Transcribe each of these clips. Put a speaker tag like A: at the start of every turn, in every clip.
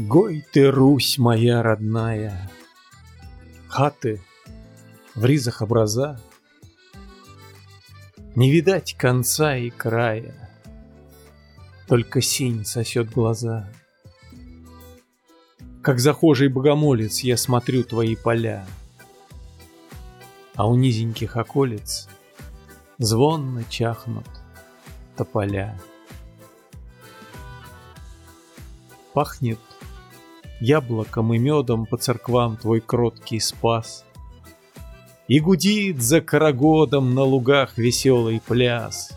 A: Гой ты, Русь моя родная, Хаты в ризах образа, Не видать конца и края, Только синь сосет глаза. Как захожий богомолец я смотрю твои поля, А у низеньких околиц Звонно чахнут тополя. Пахнет Яблоком и медом по церквам твой кроткий спас. И гудит за карагодом на лугах веселый пляс.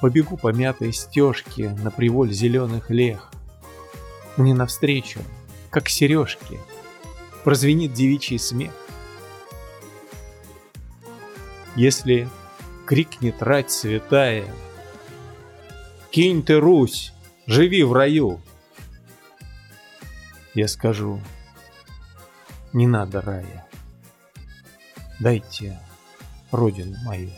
A: Побегу по мятой стежке на приволь зеленых лех. Мне навстречу, как сережки, прозвенит девичий смех. Если крикнет рать святая, Кинь ты, Русь, живи в раю, я скажу, не надо рая. Дайте родину мою.